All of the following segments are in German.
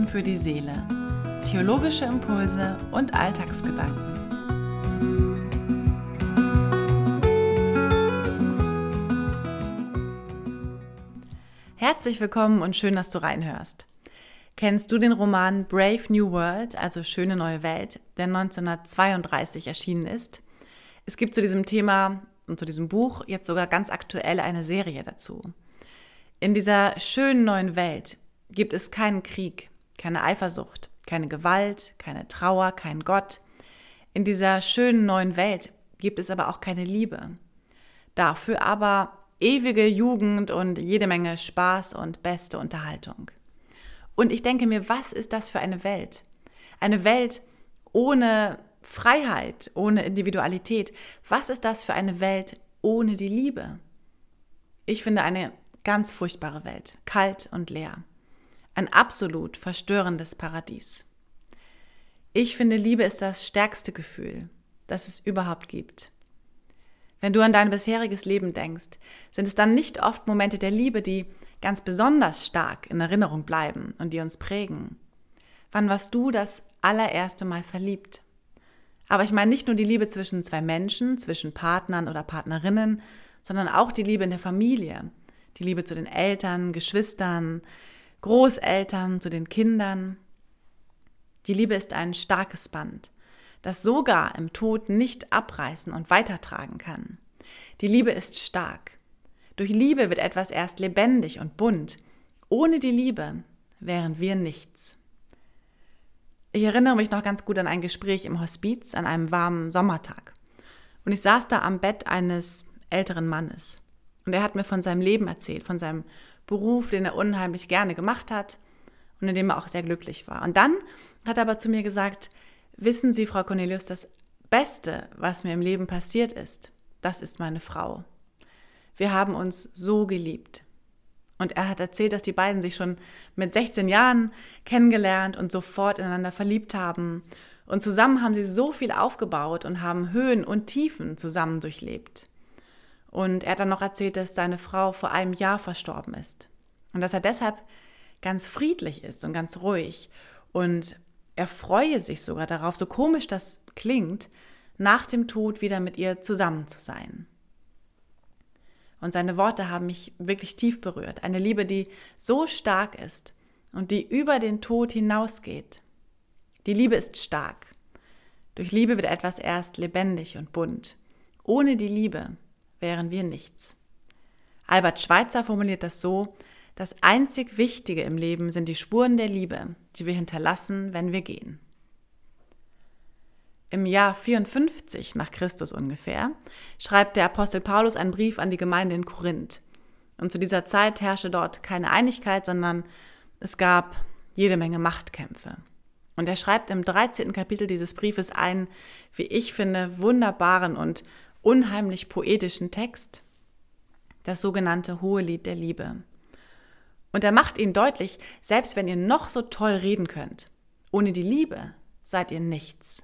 tun für die Seele. Theologische Impulse und Alltagsgedanken. Herzlich willkommen und schön, dass du reinhörst. Kennst du den Roman Brave New World, also Schöne neue Welt, der 1932 erschienen ist? Es gibt zu diesem Thema und zu diesem Buch jetzt sogar ganz aktuell eine Serie dazu. In dieser schönen neuen Welt gibt es keinen Krieg, keine Eifersucht, keine Gewalt, keine Trauer, kein Gott. In dieser schönen neuen Welt gibt es aber auch keine Liebe. Dafür aber ewige Jugend und jede Menge Spaß und beste Unterhaltung. Und ich denke mir, was ist das für eine Welt? Eine Welt ohne Freiheit, ohne Individualität. Was ist das für eine Welt ohne die Liebe? Ich finde eine ganz furchtbare Welt, kalt und leer. Ein absolut verstörendes Paradies. Ich finde, Liebe ist das stärkste Gefühl, das es überhaupt gibt. Wenn du an dein bisheriges Leben denkst, sind es dann nicht oft Momente der Liebe, die ganz besonders stark in Erinnerung bleiben und die uns prägen. Wann warst du das allererste Mal verliebt? Aber ich meine nicht nur die Liebe zwischen zwei Menschen, zwischen Partnern oder Partnerinnen, sondern auch die Liebe in der Familie, die Liebe zu den Eltern, Geschwistern, Großeltern, zu den Kindern. Die Liebe ist ein starkes Band, das sogar im Tod nicht abreißen und weitertragen kann. Die Liebe ist stark. Durch Liebe wird etwas erst lebendig und bunt. Ohne die Liebe wären wir nichts. Ich erinnere mich noch ganz gut an ein Gespräch im Hospiz an einem warmen Sommertag. Und ich saß da am Bett eines älteren Mannes. Und er hat mir von seinem Leben erzählt, von seinem Beruf, den er unheimlich gerne gemacht hat und in dem er auch sehr glücklich war. Und dann hat er aber zu mir gesagt, wissen Sie, Frau Cornelius, das Beste, was mir im Leben passiert ist, das ist meine Frau. Wir haben uns so geliebt. Und er hat erzählt, dass die beiden sich schon mit 16 Jahren kennengelernt und sofort ineinander verliebt haben. Und zusammen haben sie so viel aufgebaut und haben Höhen und Tiefen zusammen durchlebt. Und er hat dann noch erzählt, dass seine Frau vor einem Jahr verstorben ist. Und dass er deshalb ganz friedlich ist und ganz ruhig. Und er freue sich sogar darauf, so komisch das klingt, nach dem Tod wieder mit ihr zusammen zu sein. Und seine Worte haben mich wirklich tief berührt. Eine Liebe, die so stark ist und die über den Tod hinausgeht. Die Liebe ist stark. Durch Liebe wird etwas erst lebendig und bunt. Ohne die Liebe wären wir nichts. Albert Schweitzer formuliert das so, das einzig Wichtige im Leben sind die Spuren der Liebe, die wir hinterlassen, wenn wir gehen. Im Jahr 54 nach Christus ungefähr schreibt der Apostel Paulus einen Brief an die Gemeinde in Korinth. Und zu dieser Zeit herrschte dort keine Einigkeit, sondern es gab jede Menge Machtkämpfe. Und er schreibt im 13. Kapitel dieses Briefes einen, wie ich finde, wunderbaren und unheimlich poetischen Text, das sogenannte Hohe Lied der Liebe. Und er macht ihnen deutlich, selbst wenn ihr noch so toll reden könnt, ohne die Liebe seid ihr nichts.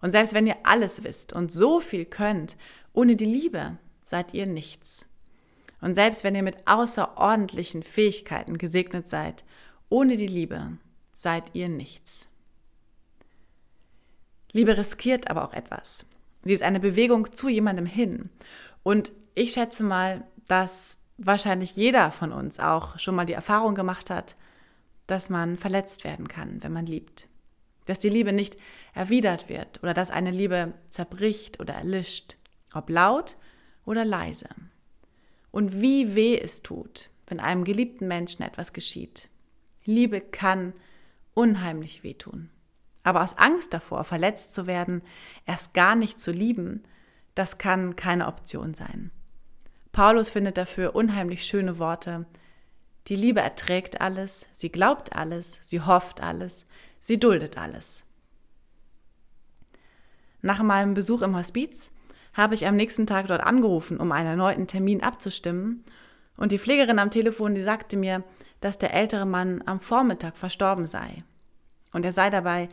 Und selbst wenn ihr alles wisst und so viel könnt, ohne die Liebe seid ihr nichts. Und selbst wenn ihr mit außerordentlichen Fähigkeiten gesegnet seid, ohne die Liebe seid ihr nichts. Liebe riskiert aber auch etwas. Sie ist eine Bewegung zu jemandem hin. Und ich schätze mal, dass wahrscheinlich jeder von uns auch schon mal die Erfahrung gemacht hat, dass man verletzt werden kann, wenn man liebt. Dass die Liebe nicht erwidert wird oder dass eine Liebe zerbricht oder erlischt, ob laut oder leise. Und wie weh es tut, wenn einem geliebten Menschen etwas geschieht. Liebe kann unheimlich wehtun. Aber aus Angst davor, verletzt zu werden, erst gar nicht zu lieben, das kann keine Option sein. Paulus findet dafür unheimlich schöne Worte. Die Liebe erträgt alles, sie glaubt alles, sie hofft alles, sie duldet alles. Nach meinem Besuch im Hospiz habe ich am nächsten Tag dort angerufen, um einen erneuten Termin abzustimmen. Und die Pflegerin am Telefon, die sagte mir, dass der ältere Mann am Vormittag verstorben sei. Und er sei dabei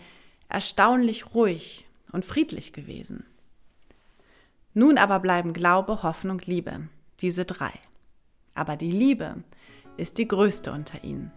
erstaunlich ruhig und friedlich gewesen. Nun aber bleiben Glaube, Hoffnung, Liebe, diese drei. Aber die Liebe ist die größte unter ihnen.